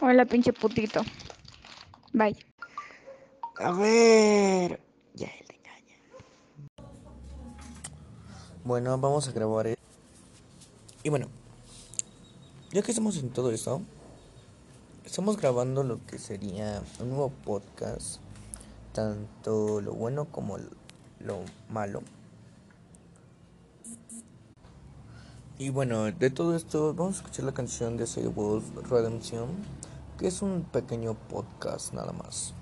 Hola, pinche putito. Bye. A ver. Ya él te engaña. Bueno, vamos a grabar. Y bueno, ya que estamos en todo esto, estamos grabando lo que sería un nuevo podcast. Tanto lo bueno como lo malo. Y bueno, de todo esto, vamos a escuchar la canción de Save Wolf Redemption, que es un pequeño podcast nada más.